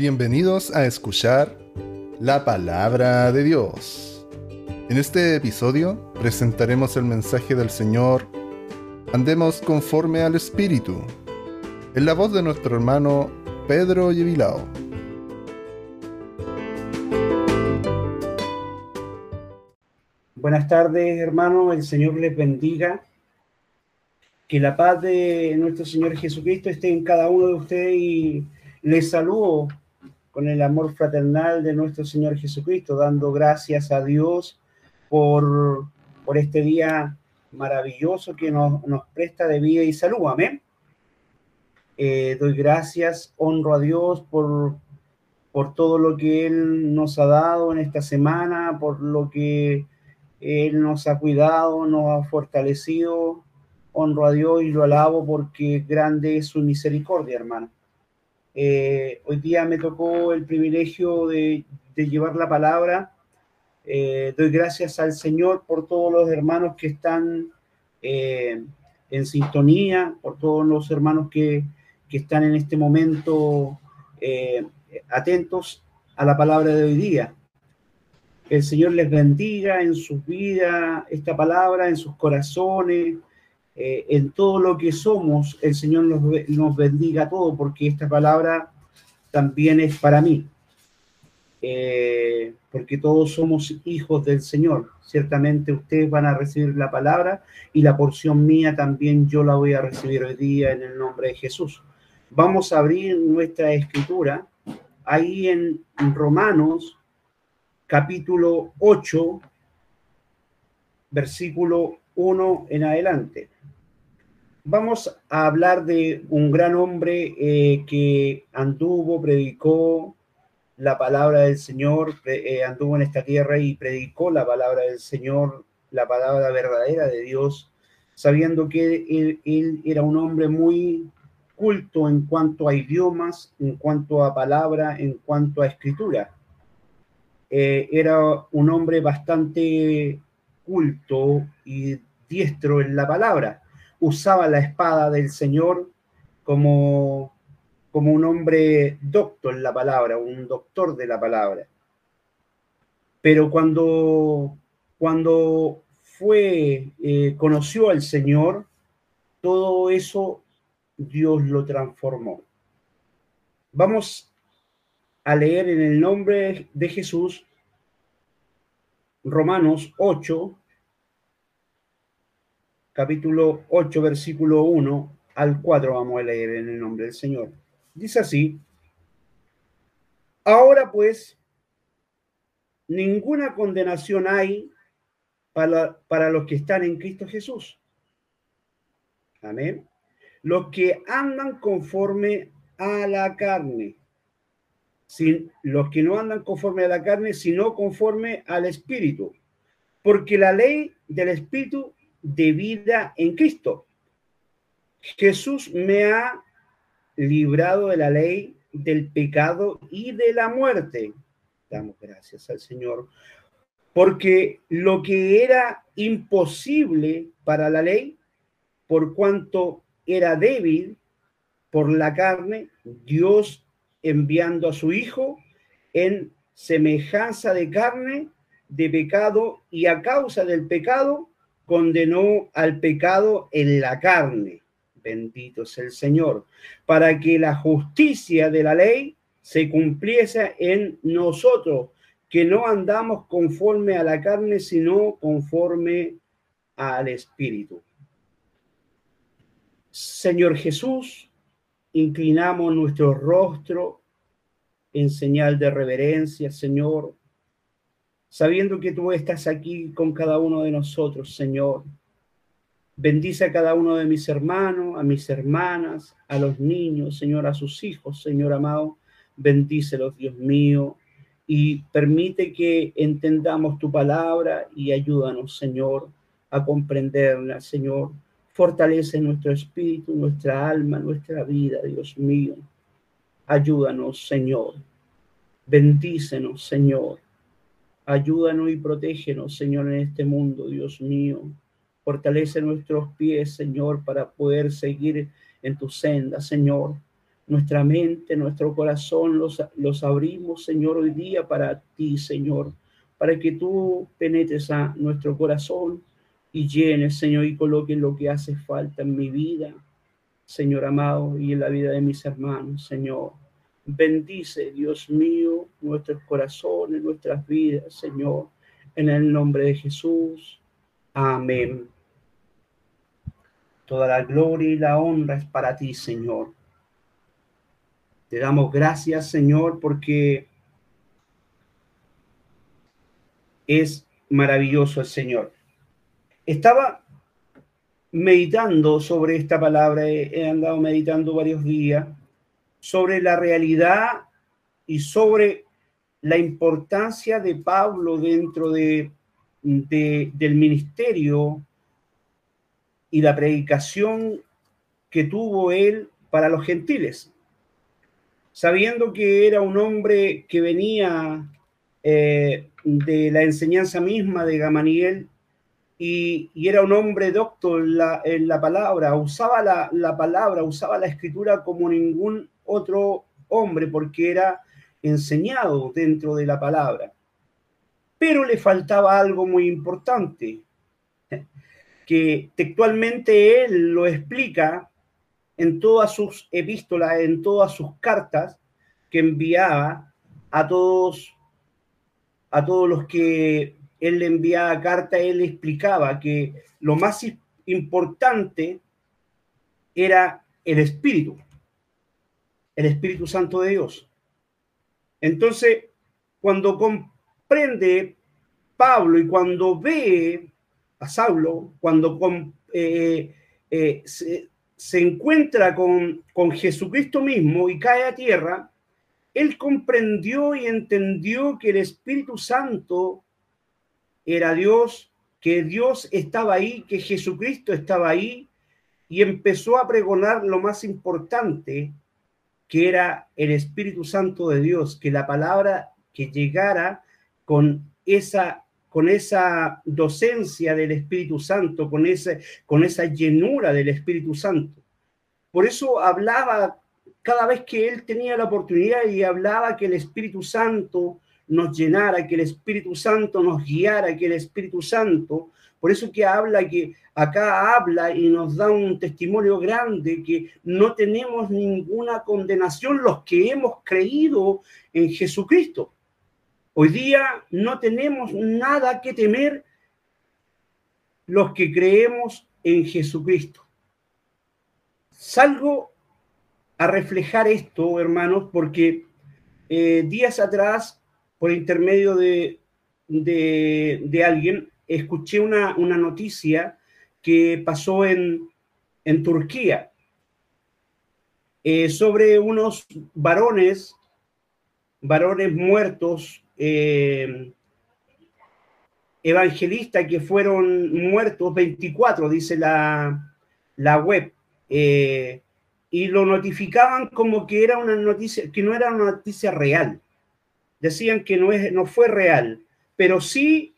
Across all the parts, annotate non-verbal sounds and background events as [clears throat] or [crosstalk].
Bienvenidos a escuchar la palabra de Dios. En este episodio presentaremos el mensaje del Señor Andemos conforme al Espíritu, en la voz de nuestro hermano Pedro Yevilao. Buenas tardes, hermanos. El Señor les bendiga. Que la paz de nuestro Señor Jesucristo esté en cada uno de ustedes y les saludo con el amor fraternal de nuestro Señor Jesucristo, dando gracias a Dios por, por este día maravilloso que nos, nos presta de vida y salud. Amén. Eh, doy gracias, honro a Dios por, por todo lo que Él nos ha dado en esta semana, por lo que Él nos ha cuidado, nos ha fortalecido. Honro a Dios y lo alabo porque grande es su misericordia, hermano. Eh, hoy día me tocó el privilegio de, llevar la palabra. Eh, doy gracias al Señor por todos los hermanos que están eh, en sintonía, por todos los hermanos que, que están en este momento atentos a la palabra de hoy día. El Señor les bendiga en sus vidas esta palabra, en sus corazones, eh, en todo lo que somos, el Señor nos, bendiga todo, porque esta palabra también es para mí. Eh, porque todos somos hijos del Señor. Ciertamente ustedes van a recibir la palabra y la porción mía también yo la voy a recibir hoy día en el nombre de Jesús. Vamos a abrir nuestra escritura ahí en Romanos capítulo 8, versículo 1 en adelante vamos a hablar de un gran hombre eh, que anduvo, predicó la palabra del Señor, eh, anduvo en esta tierra y predicó la palabra del Señor, la palabra verdadera de Dios, sabiendo que él, era un hombre muy culto en cuanto a idiomas, en cuanto a palabra, en cuanto a escritura. Eh, era un hombre bastante culto y diestro en la palabra usaba la espada del Señor como, como un hombre docto en la palabra, un doctor de la palabra. Pero cuando, cuando fue, eh, conoció al Señor, todo eso Dios lo transformó. Vamos a leer en el nombre de Jesús Romanos 8, capítulo 8, versículo 1 al 4 vamos a leer en el nombre del Señor. Dice así, ahora pues, ninguna condenación hay para, para los que están en Cristo Jesús. Amén. Los que andan conforme a la carne. Sin, los que no andan conforme a la carne, sino conforme al Espíritu. Porque la ley del Espíritu de vida en Cristo. Jesús me ha librado de la ley, del pecado y de la muerte. Damos gracias al Señor. Porque lo que era imposible para la ley, por cuanto era débil por la carne, Dios enviando a su Hijo en semejanza de carne, de pecado, y a causa del pecado, condenó al pecado en la carne, bendito es el Señor, para que la justicia de la ley se cumpliese en nosotros, que no andamos conforme a la carne, sino conforme al Espíritu. Señor Jesús, inclinamos nuestro rostro en señal de reverencia, Señor, sabiendo que tú estás aquí con cada uno de nosotros, Señor. Bendice a cada uno de mis hermanos, a mis hermanas, a los niños, Señor, a sus hijos, Señor amado. Bendícelos, Dios mío, y permite que entendamos tu palabra y ayúdanos, Señor, a comprenderla, Señor. Fortalece nuestro espíritu, nuestra alma, nuestra vida, Dios mío. Ayúdanos, Señor. Bendícenos, Señor. Ayúdanos y protégenos, Señor, en este mundo, Dios mío. Fortalece nuestros pies, Señor, para poder seguir en tu senda, Señor. nuestra mente, nuestro corazón, los, los abrimos, Señor, hoy día para ti, Señor, para que tú penetres a nuestro corazón y llenes, Señor, y coloques lo que hace falta en mi vida, Señor amado, y en la vida de mis hermanos, Señor. Bendice, Dios mío, nuestros corazones, nuestras vidas, Señor, en el nombre de Jesús. Amén. Toda la gloria y la honra es para ti, Señor. Te damos gracias, Señor, porque es maravilloso el Señor. Estaba meditando sobre esta palabra, he, andado meditando varios días, sobre la realidad y sobre la importancia de Pablo dentro de, del ministerio y la predicación que tuvo él para los gentiles. Sabiendo que era un hombre que venía eh, de la enseñanza misma de Gamaniel y, era un hombre docto en la, palabra, usaba la, la, palabra, usaba la escritura como ningún otro hombre porque era enseñado dentro de la palabra. Pero le faltaba algo muy importante, [laughs] que textualmente él lo explica en todas sus epístolas, en todas sus cartas que enviaba a todos, a todos los que él le enviaba carta, él explicaba que lo más importante era el Espíritu, el Espíritu Santo de Dios. Entonces, cuando comprende Pablo y cuando ve a Saulo, cuando eh, eh, se, encuentra con, con Jesucristo mismo y cae a tierra, él comprendió y entendió que el Espíritu Santo era Dios, que Dios estaba ahí, que Jesucristo estaba ahí, y empezó a pregonar lo más importante, que era el Espíritu Santo de Dios, que la palabra que llegara con esa con esa docencia del Espíritu Santo, con, ese, con esa llenura del Espíritu Santo. Por eso hablaba cada vez que él tenía la oportunidad y hablaba que el Espíritu Santo nos llenara, que el Espíritu Santo nos guiara, que el Espíritu Santo, por eso que habla que acá habla y nos da un testimonio grande que no tenemos ninguna condenación los que hemos creído en Jesucristo. Hoy día no tenemos nada que temer los que creemos en Jesucristo. Salgo a reflejar esto, hermanos, porque eh, días atrás, por intermedio de, de, alguien, escuché una, una, noticia que pasó en, en Turquía eh, sobre unos varones, varones muertos eh, evangelistas que fueron muertos, 24, dice la, la web, eh, y lo notificaban como que era una noticia, que no era una noticia real. Decían que no, es, no fue real, pero sí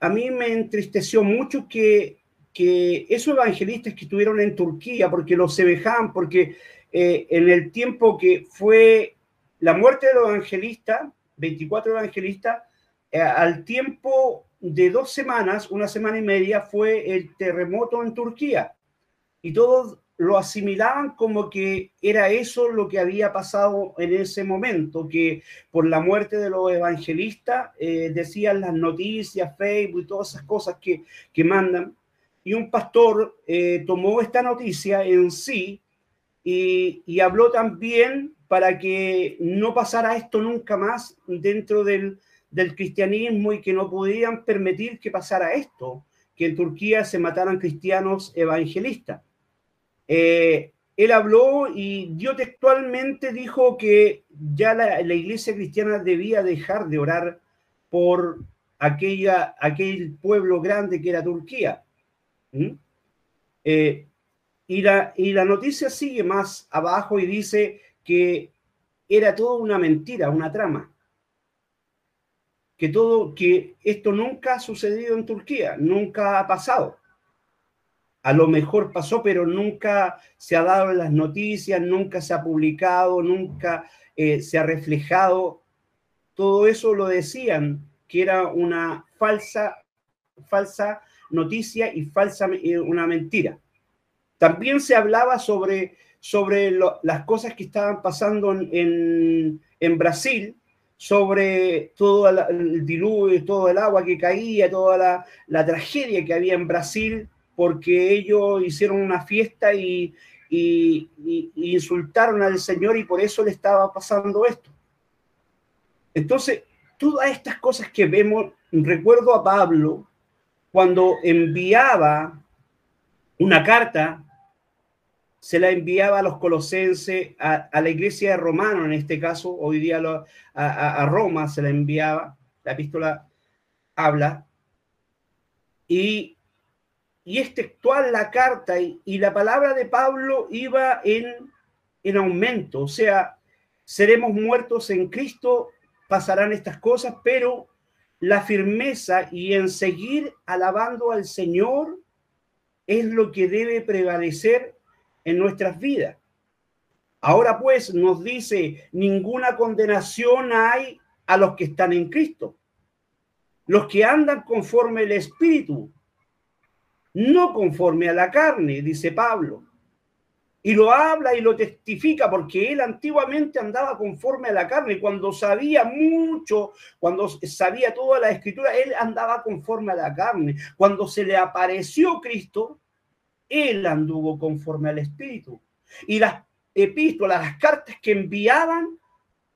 a mí me entristeció mucho que, que esos evangelistas que estuvieron en Turquía, porque los semejaban, porque eh, en el tiempo que fue la muerte de los evangelistas, 24 evangelistas, eh, al tiempo de dos semanas, una semana y media, fue el terremoto en Turquía. Y todos lo asimilaban como que era eso lo que había pasado en ese momento, que por la muerte de los evangelistas eh, decían las noticias, Facebook y todas esas cosas que, que mandan. Y un pastor eh, tomó esta noticia en sí y, y habló también para que no pasara esto nunca más dentro del, cristianismo y que no podían permitir que pasara esto, que en Turquía se mataran cristianos evangelistas. Eh, él habló y dio textualmente dijo que ya la, iglesia cristiana debía dejar de orar por aquella, aquel pueblo grande que era Turquía. ¿Mm? Eh, y, la, y la noticia sigue más abajo y dice que era todo una mentira, una trama. Que todo, que esto nunca ha sucedido en Turquía, nunca ha pasado. A lo mejor pasó, pero nunca se ha dado en las noticias, nunca se ha publicado, nunca eh, se ha reflejado. Todo eso lo decían que era una falsa, falsa noticia y falsa, eh, una mentira. También se hablaba sobre, sobre las cosas que estaban pasando en, en, Brasil, sobre todo el diluvio, todo el agua que caía, toda la, la, tragedia que había en Brasil, porque ellos hicieron una fiesta y, insultaron al Señor y por eso le estaba pasando esto. Entonces, todas estas cosas que vemos, recuerdo a Pablo cuando enviaba una carta, se la enviaba a los colosenses, a, la iglesia de Romano, en este caso, hoy día a, Roma se la enviaba, la epístola habla, y, y es textual la carta, y, y, la palabra de Pablo iba en, en aumento, o sea, seremos muertos en Cristo pasarán estas cosas, pero la firmeza y en seguir alabando al Señor es lo que debe prevalecer en nuestras vidas. Ahora pues nos dice, ninguna condenación hay a los que están en Cristo, los que andan conforme el Espíritu, no conforme a la carne, dice Pablo y lo habla y lo testifica porque él antiguamente andaba conforme a la carne. Cuando sabía mucho, cuando sabía toda la escritura, él andaba conforme a la carne. Cuando se le apareció Cristo, él anduvo conforme al Espíritu. Y las epístolas, las cartas que enviaban,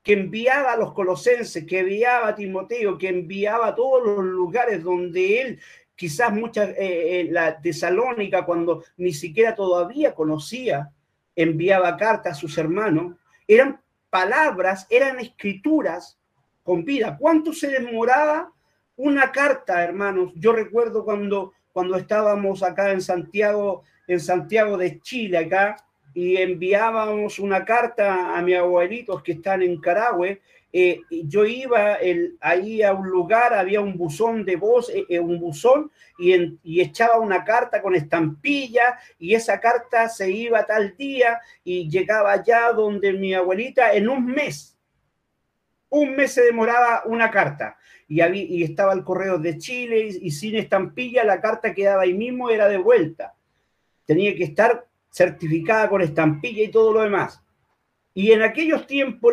que enviaba a los colosenses, que enviaba a Timoteo, que enviaba a todos los lugares donde él quizás muchas, eh, eh, la Tesalónica, cuando ni siquiera todavía conocía, enviaba cartas a sus hermanos, eran palabras, eran escrituras con vida. ¿Cuánto se demoraba una carta, hermanos? Yo recuerdo cuando, cuando estábamos acá en Santiago, en Santiago de Chile, acá, y enviábamos una carta a mis abuelitos que están en Carahue, eh, yo iba ahí a un lugar, había un buzón de voz, eh, eh, un buzón, y, y, echaba una carta con estampilla, y esa carta se iba tal día y llegaba allá donde mi abuelita en un mes. Un mes se demoraba una carta. Y, había, y estaba el correo de Chile y, y sin estampilla la carta quedaba ahí mismo, era de vuelta. Tenía que estar certificada con estampilla y todo lo demás. Y en aquellos tiempos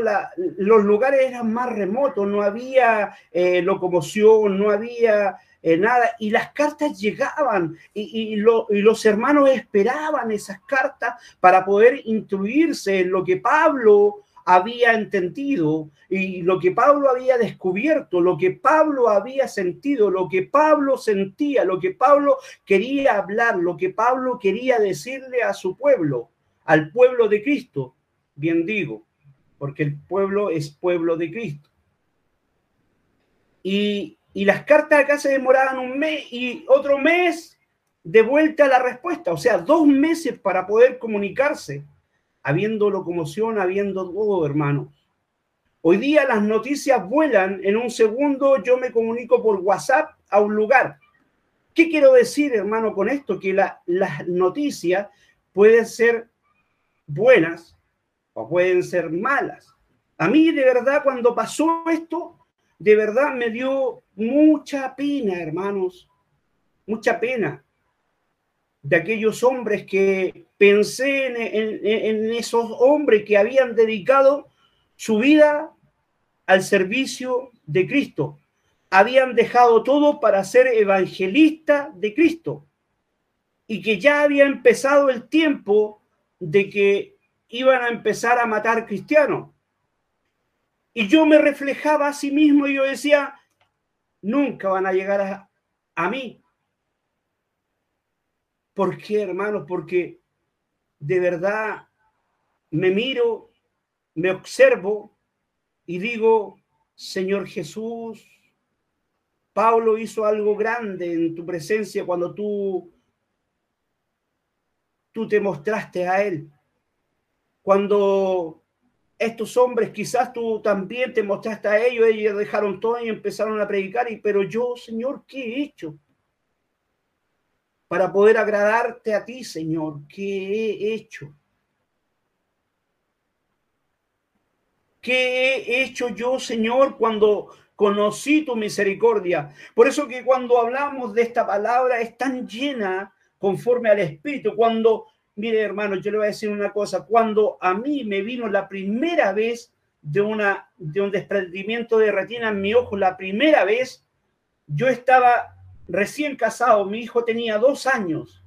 los lugares eran más remotos, no había eh, locomoción, no había eh, nada, y las cartas llegaban y, los hermanos esperaban esas cartas para poder instruirse en lo que Pablo había entendido y lo que Pablo había descubierto, lo que Pablo había sentido, lo que Pablo sentía, lo que Pablo quería hablar, lo que Pablo quería decirle a su pueblo, al pueblo de Cristo bien digo, porque el pueblo es pueblo de Cristo. Y, las cartas acá se demoraban un mes y otro mes de vuelta a la respuesta, o sea, dos meses para poder comunicarse, habiendo locomoción, habiendo todo, hermanos. Hoy día las noticias vuelan, en un segundo yo me comunico por WhatsApp a un lugar. ¿Qué quiero decir, hermano, con esto? Que las noticias pueden ser buenas, pueden ser malas. A mí de verdad cuando pasó esto, de verdad me dio mucha pena, hermanos, mucha pena de aquellos hombres que pensé en, esos hombres que habían dedicado su vida al servicio de Cristo. Habían dejado todo para ser evangelista de Cristo y que ya había empezado el tiempo de que iban a empezar a matar cristianos. Y yo me reflejaba a sí mismo y yo decía, nunca van a llegar a, a mí. ¿Por qué, hermanos? Porque de verdad me miro, me observo y digo, Señor Jesús, Pablo hizo algo grande en tu presencia cuando tú, tú te mostraste a él cuando estos hombres, quizás tú también te mostraste a ellos, ellos dejaron todo y empezaron a predicar, y, pero yo, Señor, ¿qué he hecho? Para poder agradarte a ti, Señor. ¿Qué he hecho? ¿Qué he hecho yo, Señor, cuando conocí tu misericordia? Por eso que cuando hablamos de esta palabra es tan llena conforme al Espíritu. Cuando, mire hermano, yo le voy a decir una cosa, cuando a mí me vino la primera vez de, una, de un desprendimiento de retina en mi ojo, la primera vez, yo estaba recién casado, mi hijo tenía dos años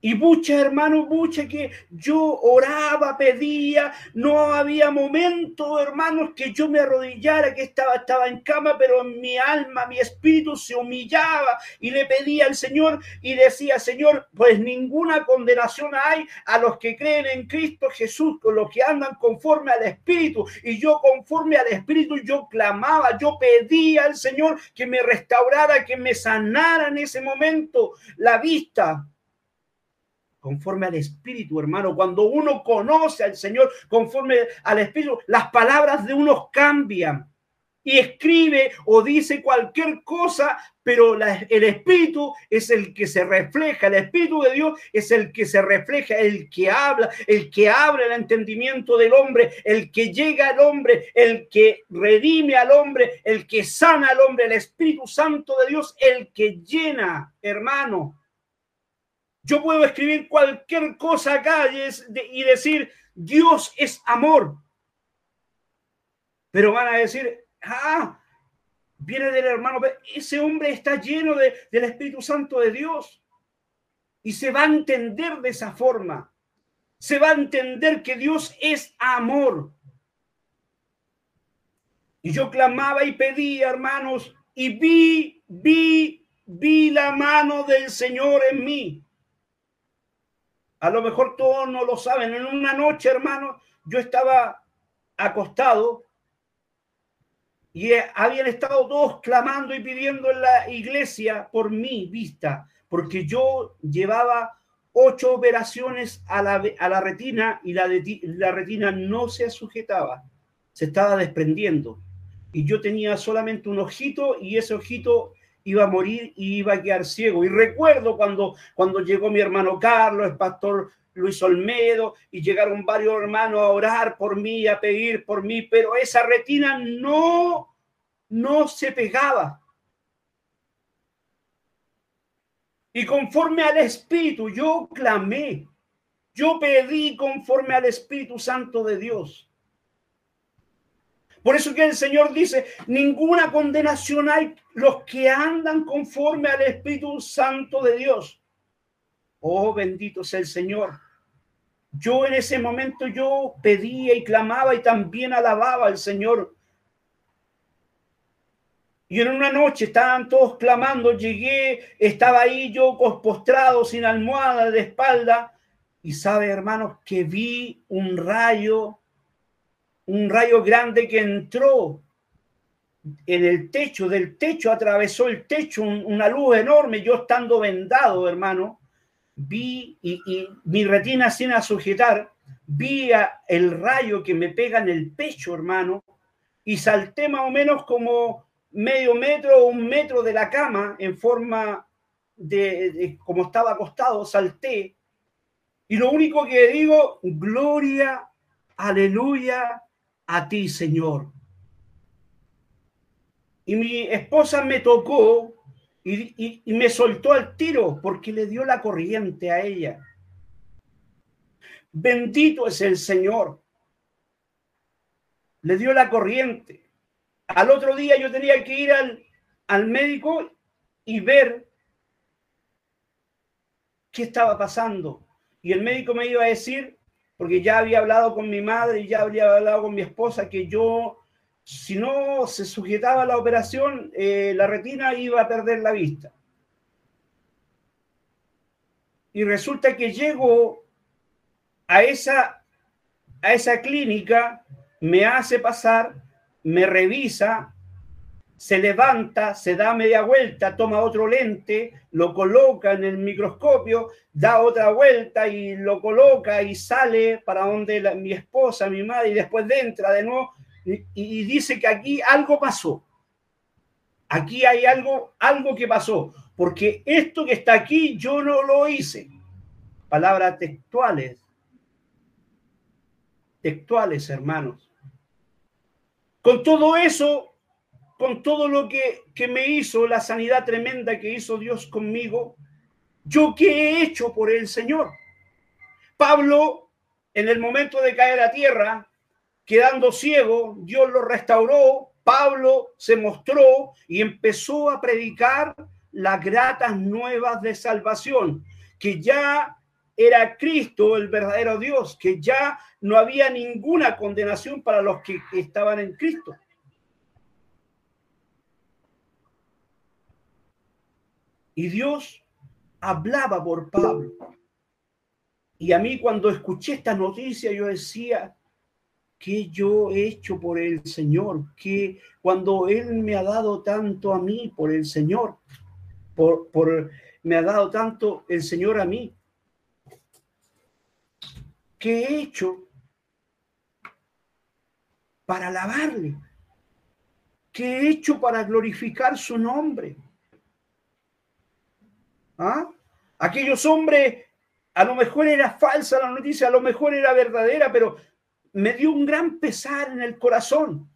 y bucha, hermano, bucha, que yo oraba, pedía, no había momento, hermanos, que yo me arrodillara, que estaba, estaba en cama, pero mi alma, mi espíritu se humillaba y le pedía al Señor y decía, Señor, pues ninguna condenación hay a los que creen en Cristo Jesús, con los que andan conforme al Espíritu. Y yo conforme al Espíritu, yo clamaba, yo pedía al Señor que me restaurara, que me sanara en ese momento la vista conforme al Espíritu, hermano. Cuando uno conoce al Señor conforme al Espíritu, las palabras de uno cambian. Y escribe o dice cualquier cosa, pero el Espíritu es el que se refleja, el Espíritu de Dios es el que se refleja, el que habla, el que abre el entendimiento del hombre, el que llega al hombre, el que redime al hombre, el que sana al hombre, el Espíritu Santo de Dios, el que llena, hermano, yo puedo escribir cualquier cosa acá y decir, Dios es amor. Pero van a decir, ah, viene del hermano, ese hombre está lleno de, del Espíritu Santo de Dios. Y se va a entender de esa forma. Se va a entender que Dios es amor. Y yo clamaba y pedía, hermanos, y vi, vi, vi la mano del Señor en mí. A lo mejor todos no lo saben. En una noche, hermano, yo estaba acostado y habían estado todos clamando y pidiendo en la iglesia por mi vista, porque yo llevaba ocho operaciones a la, a la retina y la, la retina no se sujetaba, se estaba desprendiendo. Y yo tenía solamente un ojito y ese ojito iba a morir y iba a quedar ciego. Y recuerdo cuando, cuando llegó mi hermano Carlos, el pastor Luis Olmedo, y llegaron varios hermanos a orar por mí, a pedir por mí, pero esa retina no, no se pegaba. Y conforme al Espíritu, yo clamé, yo pedí conforme al Espíritu Santo de Dios. Por eso que el Señor dice, ninguna condenación hay los que andan conforme al Espíritu Santo de Dios. Oh, bendito sea el Señor. Yo en ese momento yo pedía y clamaba y también alababa al Señor. Y en una noche estaban todos clamando, llegué, estaba ahí yo postrado, sin almohada, de espalda, y sabe, hermanos, que vi un rayo un rayo grande que entró en el techo, del techo atravesó el techo, una luz enorme, yo estando vendado, hermano, vi y, mi retina sin sujetar, vi el rayo que me pega en el pecho, hermano, y salté más o menos como medio metro o un metro de la cama en forma de, de como estaba acostado, salté. Y lo único que digo, gloria, aleluya, a ti, Señor. Y mi esposa me tocó y, me soltó al tiro porque le dio la corriente a ella. Bendito es el Señor. Le dio la corriente. Al otro día yo tenía que ir al, al médico y ver qué estaba pasando. Y el médico me iba a decir porque ya había hablado con mi madre y ya había hablado con mi esposa que yo, si no se sujetaba la operación, eh, la retina iba a perder la vista. Y resulta que llego a esa, a esa clínica, me hace pasar, me revisa, se levanta, se da media vuelta, toma otro lente, lo coloca en el microscopio, da otra vuelta y lo coloca y sale para donde mi esposa, mi madre, y después entra de nuevo y, y, dice que aquí algo pasó. Aquí hay algo, algo que pasó. porque esto que está aquí yo no lo hice. Palabras textuales. Textuales, hermanos. Con todo eso, con todo lo que, que me hizo, la sanidad tremenda que hizo Dios conmigo, ¿yo qué he hecho por el Señor? Pablo, en el momento de caer a tierra, quedando ciego, Dios lo restauró, Pablo se mostró y empezó a predicar las gratas nuevas de salvación, que ya era Cristo el verdadero Dios, que ya no había ninguna condenación para los que estaban en Cristo. Y Dios hablaba por Pablo. Y a mí cuando escuché esta noticia yo decía, ¿qué yo he hecho por el Señor? Que cuando Él me ha dado tanto a mí por el Señor, por, por me ha dado tanto el Señor a mí, ¿qué he hecho para alabarle? ¿Qué he hecho para glorificar su nombre? ¿Ah? Aquellos hombres, a lo mejor era falsa la noticia, a lo mejor era verdadera, pero me dio un gran pesar en el corazón.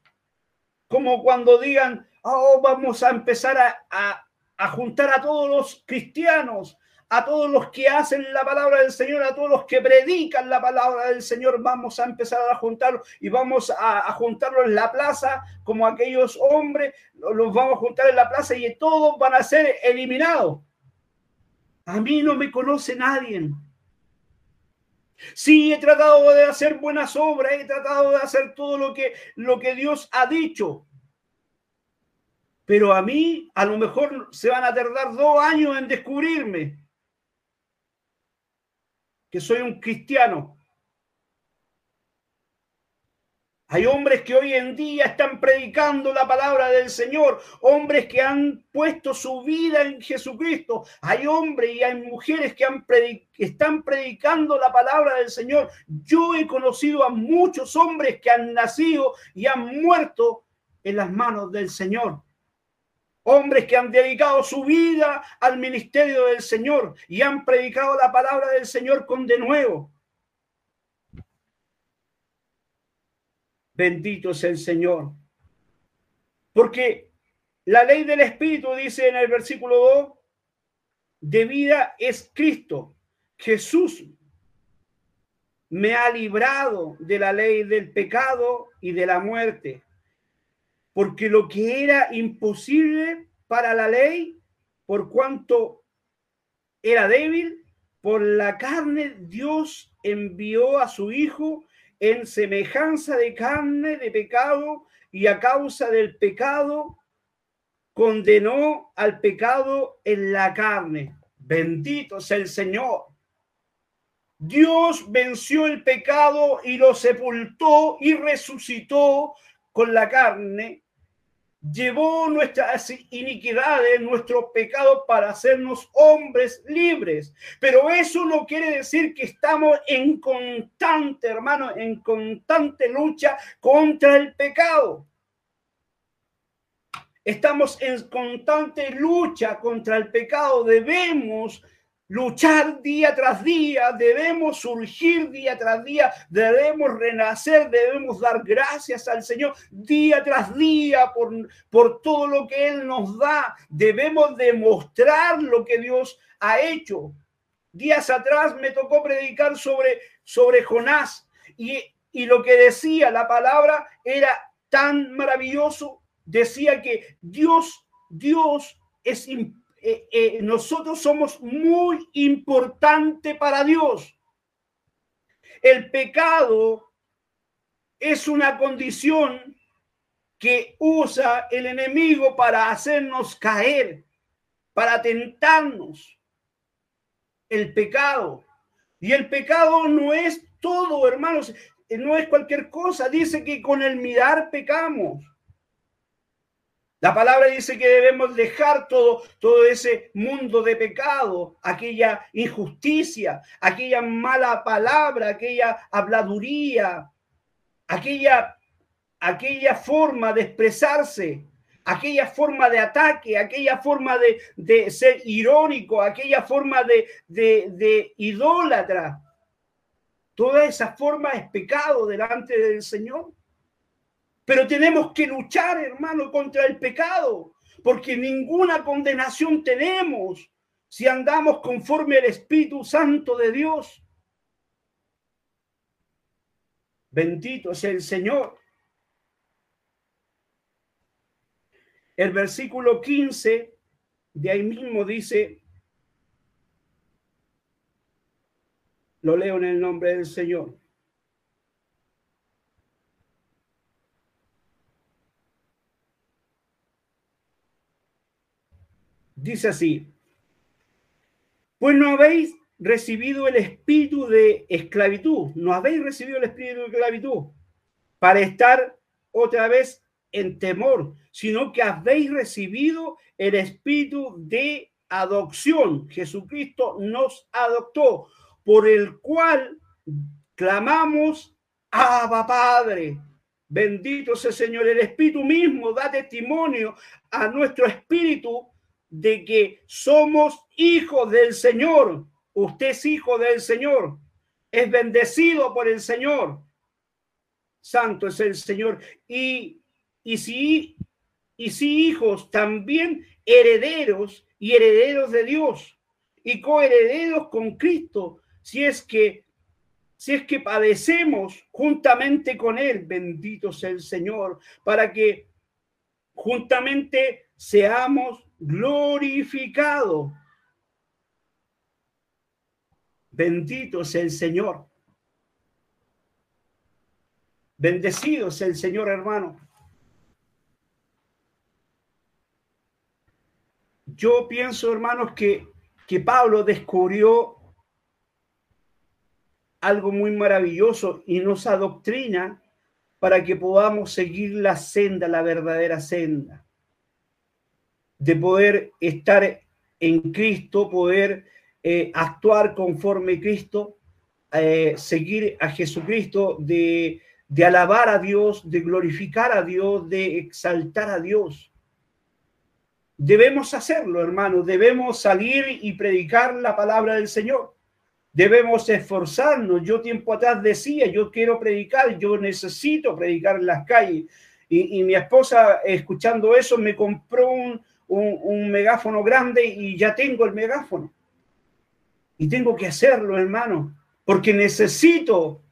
Como cuando digan, oh, vamos a empezar a, a juntar a todos los cristianos, a todos los que hacen la palabra del Señor, a todos los que predican la palabra del Señor, vamos a empezar a juntarlos y vamos a, a juntarlos en la plaza como aquellos hombres, los vamos a juntar en la plaza y todos van a ser eliminados. A mí no me conoce nadie. Sí, he tratado de hacer buenas obras, he tratado de hacer todo lo que, lo que Dios ha dicho. Pero a mí a lo mejor se van a tardar dos años en descubrirme que soy un cristiano. Hay hombres que hoy en día están predicando la palabra del Señor, hombres que han puesto su vida en Jesucristo. Hay hombres y hay mujeres que, han están predicando la palabra del Señor. Yo he conocido a muchos hombres que han nacido y han muerto en las manos del Señor. Hombres que han dedicado su vida al ministerio del Señor y han predicado la palabra del Señor con de nuevo. Bendito es el Señor. Porque la ley del Espíritu dice en el versículo 2, de vida es Cristo. Jesús me ha librado de la ley del pecado y de la muerte. Porque lo que era imposible para la ley, por cuanto era débil, por la carne Dios envió a su Hijo en semejanza de carne de pecado y a causa del pecado condenó al pecado en la carne. Bendito sea el Señor. Dios venció el pecado y lo sepultó y resucitó con la carne llevó nuestras iniquidades, nuestros pecados para hacernos hombres libres. Pero eso no quiere decir que estamos en constante, hermano, en constante lucha contra el pecado. Estamos en constante lucha contra el pecado. Debemos luchar día tras día, debemos surgir día tras día, debemos renacer, debemos dar gracias al Señor día tras día por, por todo lo que Él nos da. Debemos demostrar lo que Dios ha hecho. Días atrás me tocó predicar sobre, sobre Jonás y, y lo que decía la palabra era tan maravilloso. Decía que Dios, Dios es importante eh, eh, nosotros somos muy importante para Dios. El pecado es una condición que usa el enemigo para hacernos caer, para tentarnos. El pecado. Y el pecado no es todo, hermanos, no es cualquier cosa. Dice que con el mirar pecamos. La palabra dice que debemos dejar todo, todo ese mundo de pecado, aquella injusticia, aquella mala palabra, aquella habladuría, aquella, aquella forma de expresarse. aquella forma de ataque, aquella forma de, ser irónico, aquella forma de, de idólatra. Toda esa forma es pecado delante del Señor. Pero tenemos que luchar, hermano, contra el pecado, porque ninguna condenación tenemos si andamos conforme al Espíritu Santo de Dios. Bendito sea el Señor. El versículo 15 de ahí mismo dice, lo leo en el nombre del Señor. Dice así, pues no habéis recibido el espíritu de esclavitud, no habéis recibido el espíritu de esclavitud para estar otra vez en temor, sino que habéis recibido el espíritu de adopción. Jesucristo nos adoptó, por el cual clamamos, Abba Padre. Bendito sea Señor. El Espíritu mismo da testimonio a nuestro espíritu de que somos hijos del Señor. Usted es hijo del Señor. Es bendecido por el Señor. Santo es el Señor. Y, y, si, y si hijos, también herederos y herederos de Dios. Y coherederos con Cristo. Si es que si es que padecemos juntamente con Él, bendito sea el Señor, para que juntamente seamos glorificado. Bendito es el Señor. Bendecido es el Señor, hermano. Yo pienso, hermanos, que, que Pablo descubrió algo muy maravilloso y nos adoctrina para que podamos seguir la senda, la verdadera senda de poder estar en Cristo, poder eh, actuar conforme Cristo, eh, seguir a Jesucristo, de, de alabar a Dios, de glorificar a Dios, de exaltar a Dios. Debemos hacerlo, hermano, debemos salir y predicar la palabra del Señor. Debemos esforzarnos. Yo tiempo atrás decía, yo quiero predicar, yo necesito predicar en las calles. Y, y mi esposa, escuchando eso, me compró un, un, megáfono grande y ya tengo el megáfono. Y tengo que hacerlo, hermano, porque necesito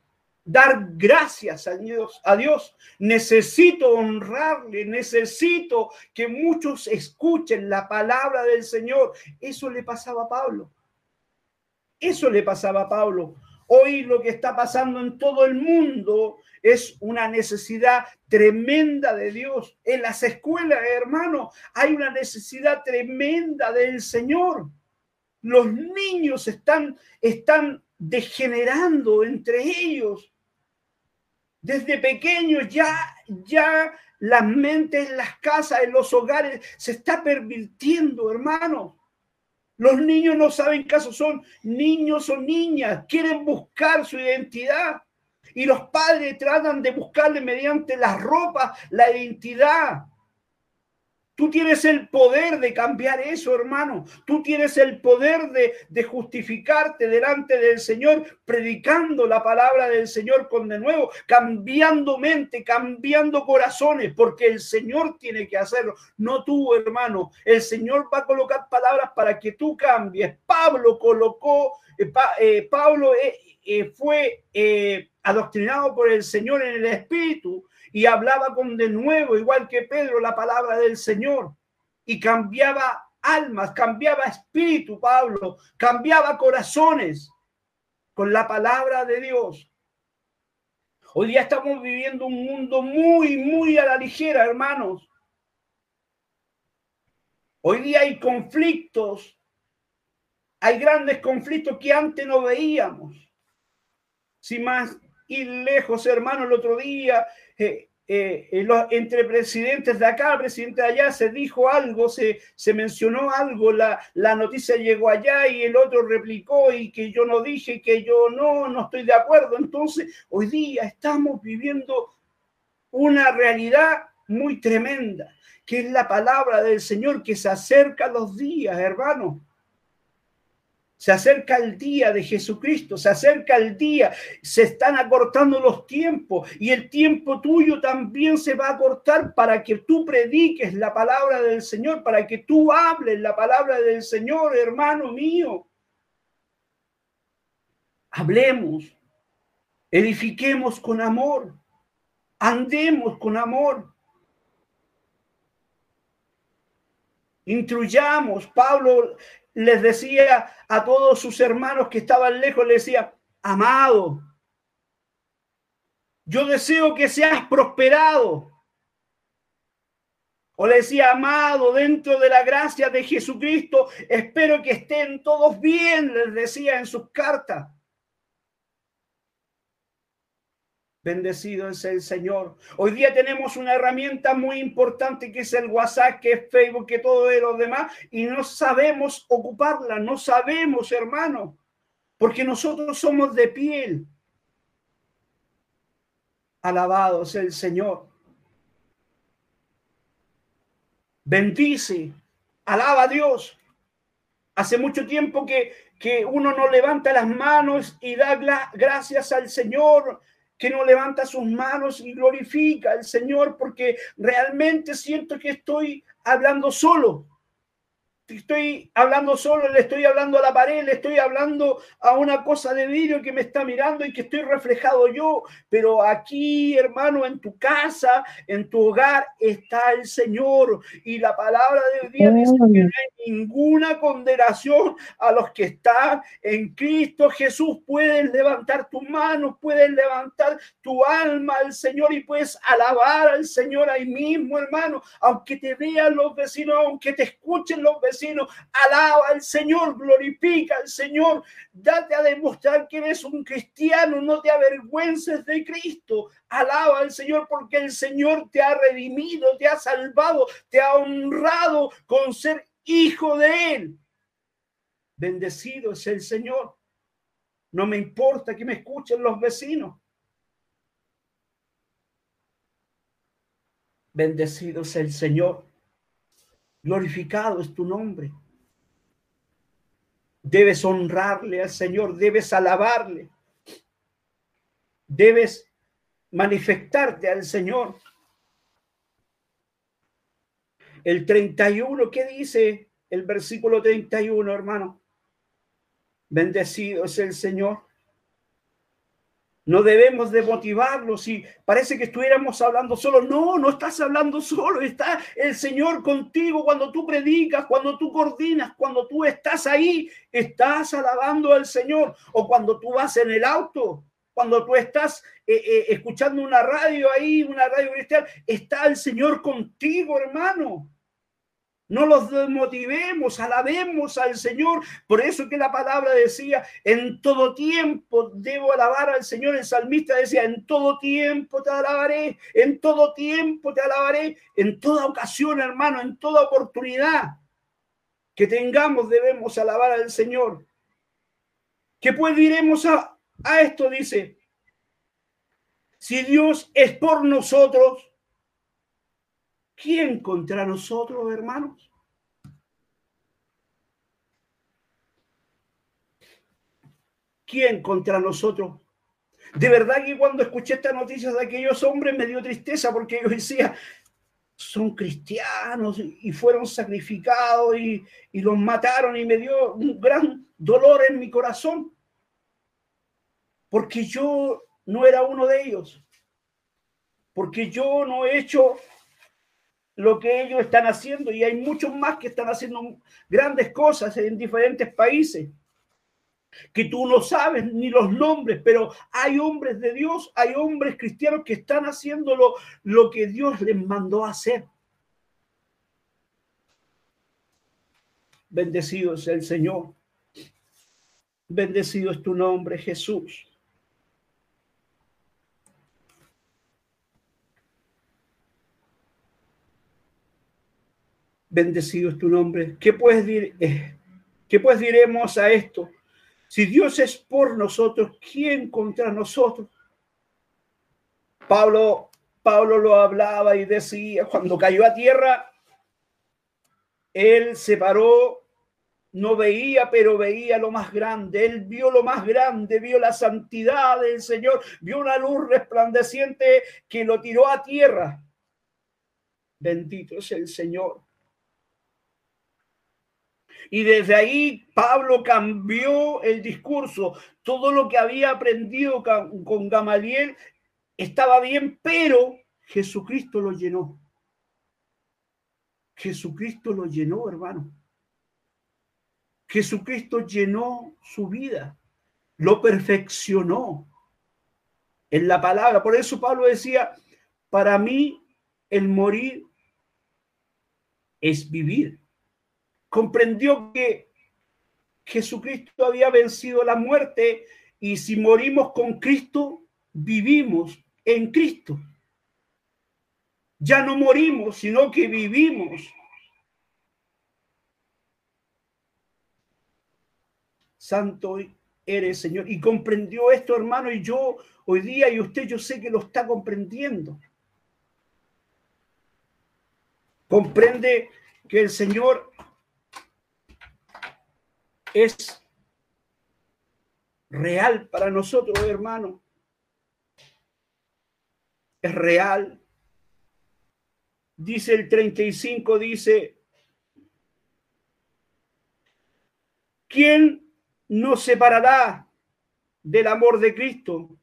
dar gracias a Dios, a Dios. Necesito honrarle, necesito que muchos escuchen la palabra del Señor. Eso le pasaba a Pablo. Eso le pasaba a Pablo. Hoy lo que está pasando en todo el mundo es una necesidad tremenda de Dios. En las escuelas, hermano, hay una necesidad tremenda del Señor. Los niños están, están degenerando entre ellos. Desde pequeños ya, ya las mentes en las casas, en los hogares, se está pervirtiendo, hermano. Los niños no saben caso son niños o niñas, quieren buscar su identidad. Y los padres tratan de buscarle mediante la ropa la identidad. Tú tienes el poder de cambiar eso, hermano. Tú tienes el poder de, justificarte delante del Señor, predicando la palabra del Señor con de nuevo, cambiando mente, cambiando corazones, porque el Señor tiene que hacerlo, no tú, hermano. El Señor va a colocar palabras para que tú cambies. Pablo colocó, eh, eh, Pablo eh, fue adoctrinado por el Señor en el Espíritu y hablaba con de nuevo, igual que Pedro, la palabra del Señor y cambiaba almas, cambiaba espíritu, Pablo, cambiaba corazones con la palabra de Dios. Hoy día estamos viviendo un mundo muy, muy a la ligera, hermanos. Hoy día hay conflictos, hay grandes conflictos que antes no veíamos. Sin más y lejos, hermano, el otro día, eh, eh, entre presidentes de acá, presidente de allá, se dijo algo, se, se mencionó algo, la, la, noticia llegó allá y el otro replicó y que yo no dije, que yo no, no estoy de acuerdo. Entonces, hoy día estamos viviendo una realidad muy tremenda, que es la palabra del Señor que se acerca a los días, hermano. Se acerca el día de Jesucristo, se acerca el día, se están acortando los tiempos y el tiempo tuyo también se va a acortar para que tú prediques la palabra del Señor, para que tú hables la palabra del Señor, hermano mío. Hablemos, edifiquemos con amor, andemos con amor. Intruyamos. Pablo les decía a todos sus hermanos que estaban lejos, le decía, amado, yo deseo que seas prosperado. O le decía, amado, dentro de la gracia de Jesucristo, espero que estén todos bien, les decía en sus cartas. Bendecido es el Señor. Hoy día tenemos una herramienta muy importante que es el WhatsApp, que es Facebook, que todo de los demás, y no sabemos ocuparla, no sabemos, hermano, porque nosotros somos de piel. Alabado sea el Señor. Bendice, alaba a Dios. Hace mucho tiempo que, que uno no levanta las manos y da gracias al Señor que no levanta sus manos y glorifica al Señor porque realmente siento que estoy hablando solo estoy hablando solo, le estoy hablando a la pared, le estoy hablando a una cosa de vidrio que me está mirando y que estoy reflejado yo, pero aquí, hermano, en tu casa, en tu hogar está el Señor. Y la palabra de Dios dice que no hay ninguna condenación a los que están en Cristo Jesús. Puedes levantar tus manos, puedes levantar tu alma al Señor y puedes alabar al Señor ahí mismo, hermano, aunque te vean los vecinos, aunque te escuchen los vecinos sino alaba al Señor, glorifica al Señor, date a demostrar que eres un cristiano, no te avergüences de Cristo, alaba al Señor porque el Señor te ha redimido, te ha salvado, te ha honrado con ser hijo de Él. Bendecido es el Señor. No me importa que me escuchen los vecinos. Bendecido es el Señor. Glorificado es tu nombre. Debes honrarle al Señor, debes alabarle, debes manifestarte al Señor. El 31, ¿qué dice el versículo 31, hermano? Bendecido es el Señor. No debemos de motivarlos si parece que estuviéramos hablando solo. No, no estás hablando solo. Está el Señor contigo cuando tú predicas, cuando tú coordinas, cuando tú estás ahí, estás alabando al Señor. O cuando tú vas en el auto, cuando tú estás eh, eh, escuchando una radio ahí, una radio cristiana, está el Señor contigo, hermano. No los desmotivemos, alabemos al Señor. Por eso que la palabra decía, en todo tiempo debo alabar al Señor. El salmista decía, en todo tiempo te alabaré, en todo tiempo te alabaré, en toda ocasión, hermano, en toda oportunidad que tengamos debemos alabar al Señor. ¿Qué pues diremos a, a esto? Dice, si Dios es por nosotros, ¿Quién contra nosotros, hermanos? ¿Quién contra nosotros? De verdad que cuando escuché esta noticia de aquellos hombres me dio tristeza porque yo decía, son cristianos y fueron sacrificados y, y los mataron y me dio un gran dolor en mi corazón porque yo no era uno de ellos, porque yo no he hecho lo que ellos están haciendo y hay muchos más que están haciendo grandes cosas en diferentes países que tú no sabes ni los nombres, pero hay hombres de Dios, hay hombres cristianos que están haciendo lo, que Dios les mandó hacer. Bendecido es el Señor. Bendecido es tu nombre, Jesús. Bendecido es tu nombre. ¿Qué puedes decir? Eh, ¿Qué pues diremos a esto? Si Dios es por nosotros, ¿quién contra nosotros? Pablo, Pablo lo hablaba y decía, cuando cayó a tierra, él se paró, no veía, pero veía lo más grande. Él vio lo más grande, vio la santidad del Señor, vio una luz resplandeciente que lo tiró a tierra. Bendito es el Señor. Y desde ahí Pablo cambió el discurso. Todo lo que había aprendido con Gamaliel estaba bien, pero Jesucristo lo llenó. Jesucristo lo llenó, hermano. Jesucristo llenó su vida, lo perfeccionó en la palabra. Por eso Pablo decía, para mí el morir es vivir. Comprendió que Jesucristo había vencido la muerte y si morimos con Cristo, vivimos en Cristo. Ya no morimos, sino que vivimos. Santo eres, Señor. Y comprendió esto, hermano, y yo hoy día, y usted, yo sé que lo está comprendiendo. Comprende que el Señor es real para nosotros, hermano es real. Dice el 35, dice, ¿quién nos separará del amor de Cristo?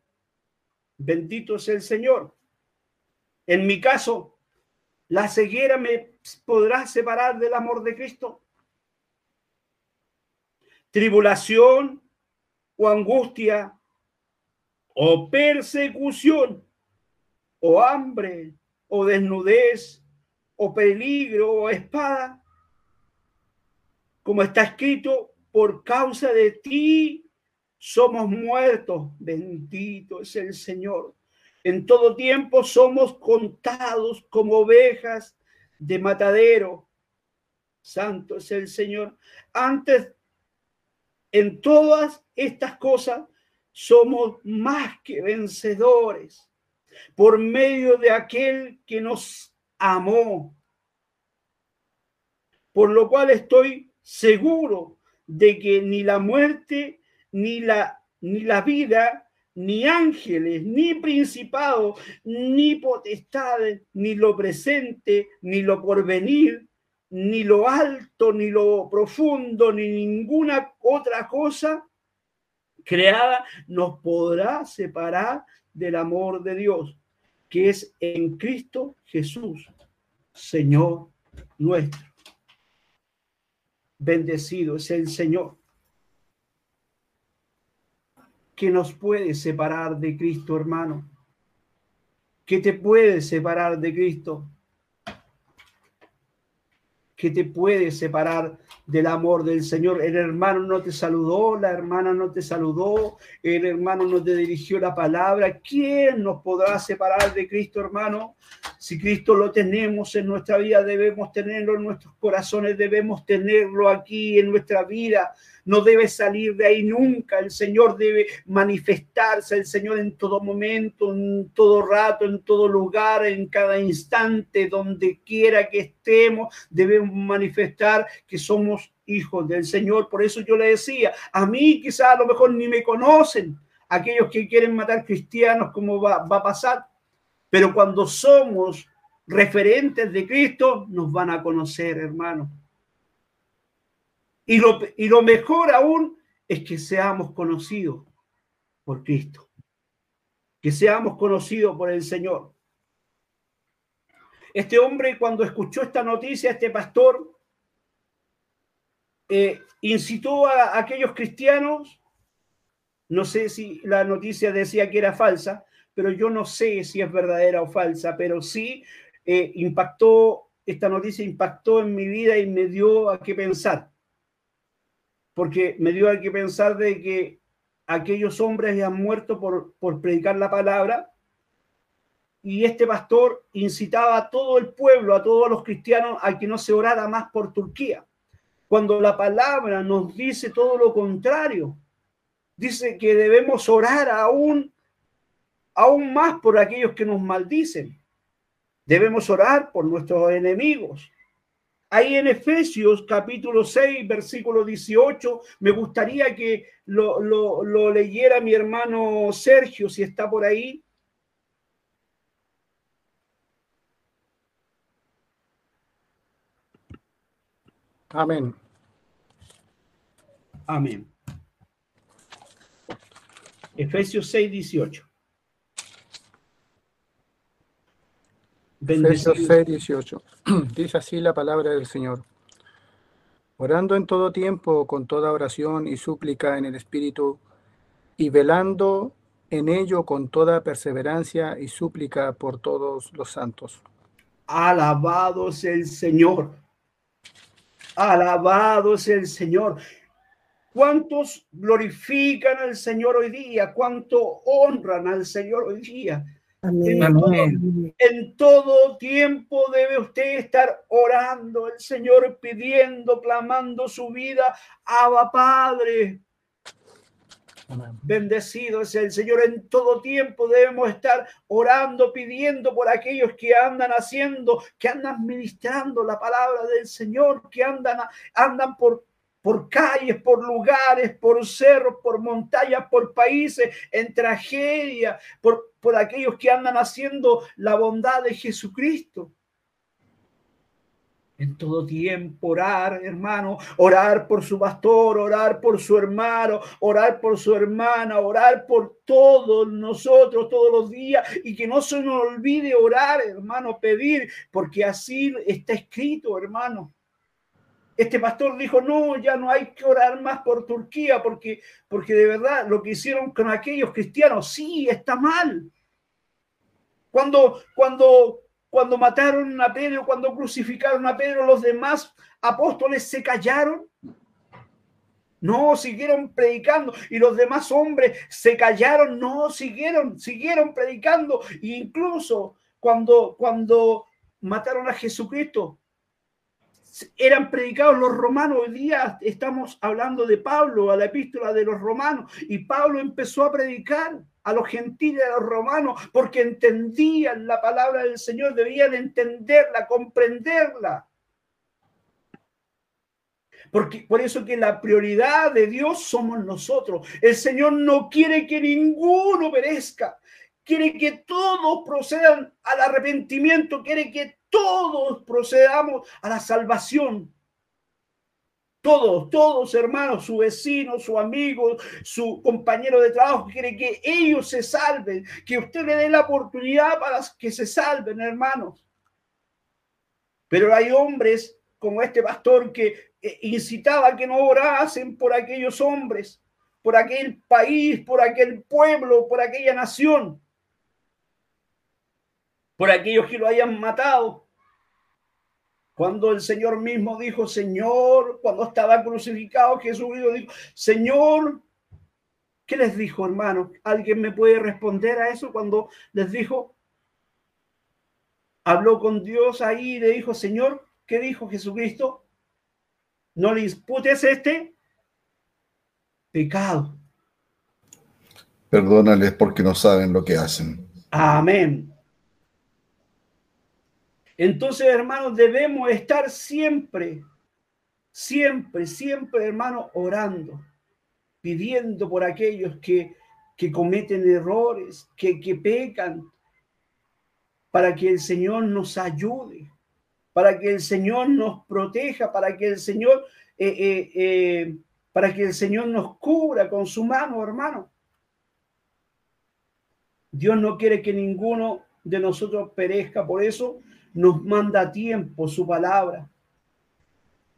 Bendito es el Señor. En mi caso, ¿la ceguera me podrá separar del amor de Cristo? Tribulación o angustia o persecución o hambre, o desnudez, o peligro, o espada. Como está escrito, por causa de ti somos muertos. Bendito es el Señor. En todo tiempo somos contados como ovejas de matadero. Santo es el Señor. Antes, en todas estas cosas, somos más que vencedores por medio de aquel que nos amó. Por lo cual estoy seguro de que ni la muerte, ni la, ni la vida, ni ángeles, ni principados, ni potestades, ni lo presente, ni lo porvenir, ni lo alto, ni lo profundo, ni ninguna otra cosa creada nos podrá separar del amor de Dios, que es en Cristo Jesús, Señor nuestro. Bendecido es el Señor. que nos puede separar de Cristo, hermano? ¿Qué te puede separar de Cristo? ¿Qué te puede separar del amor del Señor. El hermano no te saludó, la hermana no te saludó, el hermano no te dirigió la palabra. ¿Quién nos podrá separar de Cristo, hermano? Si Cristo lo tenemos en nuestra vida, debemos tenerlo en nuestros corazones, debemos tenerlo aquí en nuestra vida. No debe salir de ahí nunca. El Señor debe manifestarse, el Señor en todo momento, en todo rato, en todo lugar, en cada instante, donde quiera que estemos, debemos manifestar que somos hijos del Señor. Por eso yo le decía, a mí quizás a lo mejor ni me conocen aquellos que quieren matar cristianos, como va, va a pasar pero cuando somos referentes de Cristo, nos van a conocer, hermano. Y lo, y lo mejor aún es que seamos conocidos por Cristo, que seamos conocidos por el Señor. Este hombre cuando escuchó esta noticia, este pastor, eh, incitó a aquellos cristianos, no sé si la noticia decía que era falsa, pero yo no sé si es verdadera o falsa, pero sí eh, impactó, esta noticia impactó en mi vida y me dio a qué pensar. Porque me dio a qué pensar de que aquellos hombres han muerto por, por predicar la palabra y este pastor incitaba a todo el pueblo, a todos los cristianos, a que no se orara más por Turquía. Cuando la palabra nos dice todo lo contrario, dice que debemos orar aún aún más por aquellos que nos maldicen. Debemos orar por nuestros enemigos. Ahí en Efesios capítulo 6, versículo 18, me gustaría que lo, lo leyera mi hermano Sergio, si está por ahí. Amén. Amén. Efesios 6, 18. Efesios 6, 18. [clears throat] Dice así la palabra del Señor. Orando en todo tiempo, con toda oración y súplica en el Espíritu, y velando en ello con toda perseverancia y súplica por todos los santos. Alabado sea el Señor. Alabado sea el Señor. ¿Cuántos glorifican al Señor hoy día? ¿Cuánto honran al Señor hoy día? En todo, tiempo debe usted estar orando al Señor, pidiendo, clamando su vida. Abba Padre. Bendecido es el Señor. En todo tiempo debemos estar orando, pidiendo por aquellos que andan haciendo, que andan ministrando la palabra del Señor, que andan, andan por por calles, por lugares, por cerros, por montañas, por países, en tragedia, por, por aquellos que andan haciendo la bondad de Jesucristo. En todo tiempo orar, hermano, orar por su pastor, orar por su hermano, orar por su hermana, orar por todos nosotros todos los días y que no se nos olvide orar, hermano, pedir, porque así está escrito, hermano. Este pastor dijo, no, ya no hay que orar más por Turquía porque, porque de verdad lo que hicieron con aquellos cristianos, sí, está mal. Cuando, cuando, cuando mataron a Pedro, cuando crucificaron a Pedro, los demás apóstoles se callaron. No, siguieron predicando y los demás hombres se callaron, no, siguieron, siguieron predicando. E incluso cuando, cuando mataron a Jesucristo, eran predicados los romanos. Hoy día estamos hablando de Pablo, a la epístola de los romanos, y Pablo empezó a predicar a los gentiles, a los romanos, porque entendían la palabra del Señor, debían entenderla, comprenderla. Porque por eso que la prioridad de Dios somos nosotros. El Señor no quiere que ninguno perezca. Quiere que todos procedan al arrepentimiento, quiere que todos procedamos a la salvación. Todos, todos hermanos, su vecino, su amigo, su compañero de trabajo, quiere que ellos se salven, que usted le dé la oportunidad para que se salven, hermanos. Pero hay hombres como este pastor que eh, incitaba a que no orasen por aquellos hombres, por aquel país, por aquel pueblo, por aquella nación, por aquellos que lo hayan matado. Cuando el Señor mismo dijo, Señor, cuando estaba crucificado, Jesús dijo, Señor, ¿qué les dijo, hermano? ¿Alguien me puede responder a eso cuando les dijo? Habló con Dios ahí y le dijo, Señor, ¿qué dijo Jesucristo? No le imputes este pecado. Perdónales porque no saben lo que hacen. Amén. Entonces, hermanos, debemos estar siempre, siempre, siempre, hermanos, orando, pidiendo por aquellos que, que cometen errores, que, que pecan, para que el Señor nos ayude, para que el Señor nos proteja, para que el Señor, eh, eh, eh, para que el Señor nos cubra con su mano, hermano. Dios no quiere que ninguno de nosotros perezca, por eso nos manda a tiempo su palabra.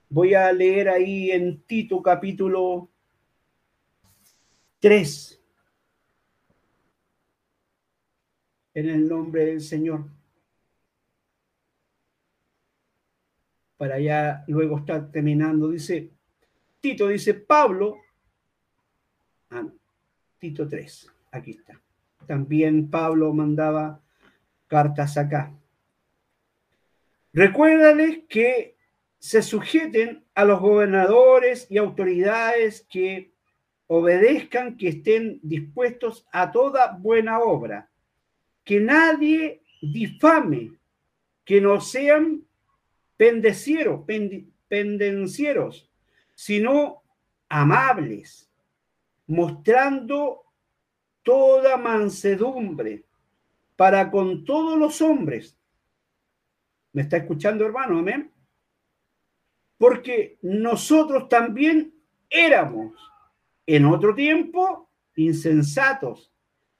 Voy a leer ahí en Tito capítulo 3. En el nombre del Señor. Para ya luego estar terminando. Dice, Tito dice, Pablo, ah, Tito 3, aquí está. También Pablo mandaba cartas acá. Recuérdales que se sujeten a los gobernadores y autoridades que obedezcan, que estén dispuestos a toda buena obra, que nadie difame que no sean pendecieros, pendencieros, sino amables, mostrando toda mansedumbre para con todos los hombres. ¿Me está escuchando, hermano? Amén. Porque nosotros también éramos en otro tiempo insensatos,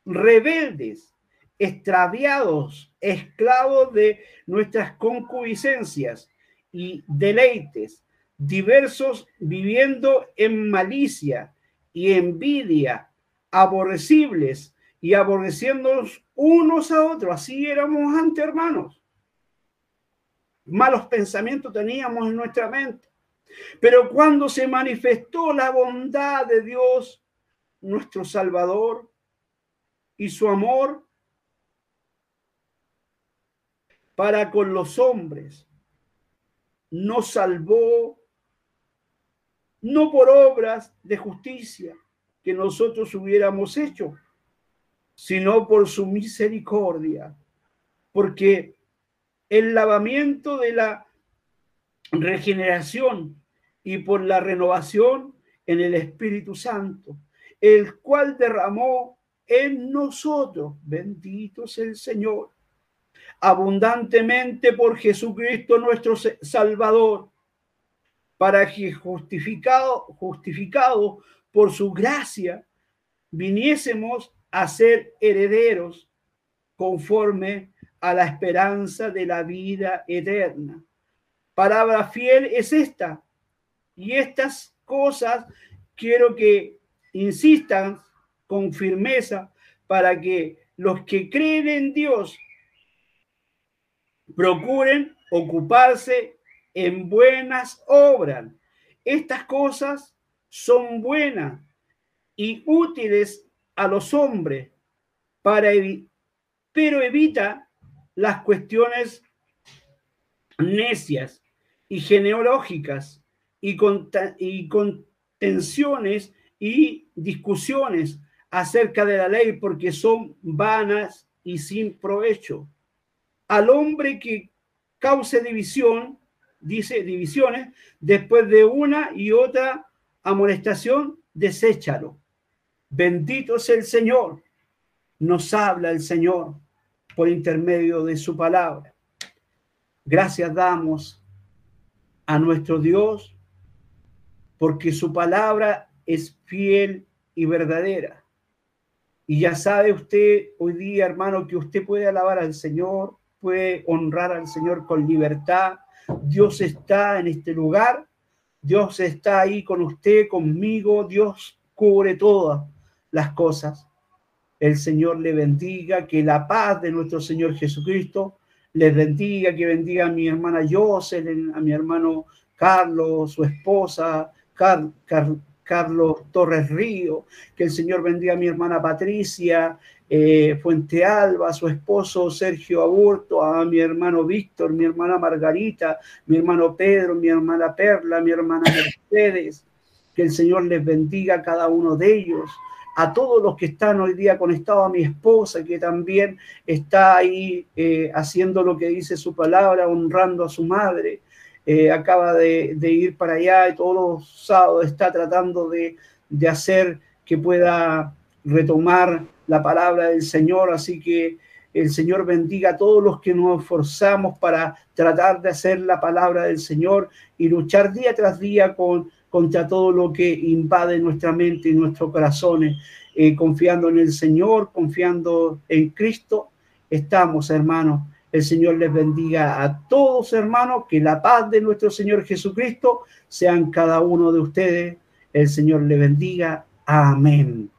rebeldes, extraviados, esclavos de nuestras concupiscencias y deleites, diversos viviendo en malicia y envidia, aborrecibles y aborreciéndonos unos a otros. Así éramos antes, hermanos. Malos pensamientos teníamos en nuestra mente. Pero cuando se manifestó la bondad de Dios, nuestro Salvador, y su amor para con los hombres, nos salvó no por obras de justicia que nosotros hubiéramos hecho, sino por su misericordia, porque el lavamiento de la regeneración y por la renovación en el Espíritu Santo, el cual derramó en nosotros, bendito sea el Señor, abundantemente por Jesucristo nuestro Salvador, para que justificado, justificado por su gracia, viniésemos a ser herederos conforme a la esperanza de la vida eterna. Palabra fiel es esta. Y estas cosas quiero que insistan con firmeza para que los que creen en Dios procuren ocuparse en buenas obras. Estas cosas son buenas y útiles a los hombres, para pero evita las cuestiones necias y genealógicas y, y contenciones y discusiones acerca de la ley porque son vanas y sin provecho. Al hombre que cause división, dice divisiones, después de una y otra amonestación, deséchalo Bendito es el Señor. Nos habla el Señor por intermedio de su palabra. Gracias damos a nuestro Dios porque su palabra es fiel y verdadera. Y ya sabe usted hoy día, hermano, que usted puede alabar al Señor, puede honrar al Señor con libertad. Dios está en este lugar, Dios está ahí con usted, conmigo, Dios cubre todas las cosas. El Señor le bendiga, que la paz de nuestro Señor Jesucristo les bendiga, que bendiga a mi hermana Jocelyn, a mi hermano Carlos, su esposa, Carlos Torres Río, que el Señor bendiga a mi hermana Patricia, eh, Fuente Alba, a su esposo Sergio Aburto, a mi hermano Víctor, mi hermana Margarita, mi hermano Pedro, mi hermana Perla, mi hermana Mercedes, que el Señor les bendiga a cada uno de ellos a todos los que están hoy día conectados, a mi esposa que también está ahí eh, haciendo lo que dice su palabra, honrando a su madre. Eh, acaba de, ir para allá y todos los sábados está tratando de, de hacer que pueda retomar la palabra del Señor. Así que el Señor bendiga a todos los que nos esforzamos para tratar de hacer la palabra del Señor y luchar día tras día con contra todo lo que invade nuestra mente y nuestros corazones, eh, confiando en el Señor, confiando en Cristo. Estamos, hermanos. El Señor les bendiga a todos, hermanos, que la paz de nuestro Señor Jesucristo sean cada uno de ustedes. El Señor les bendiga. Amén.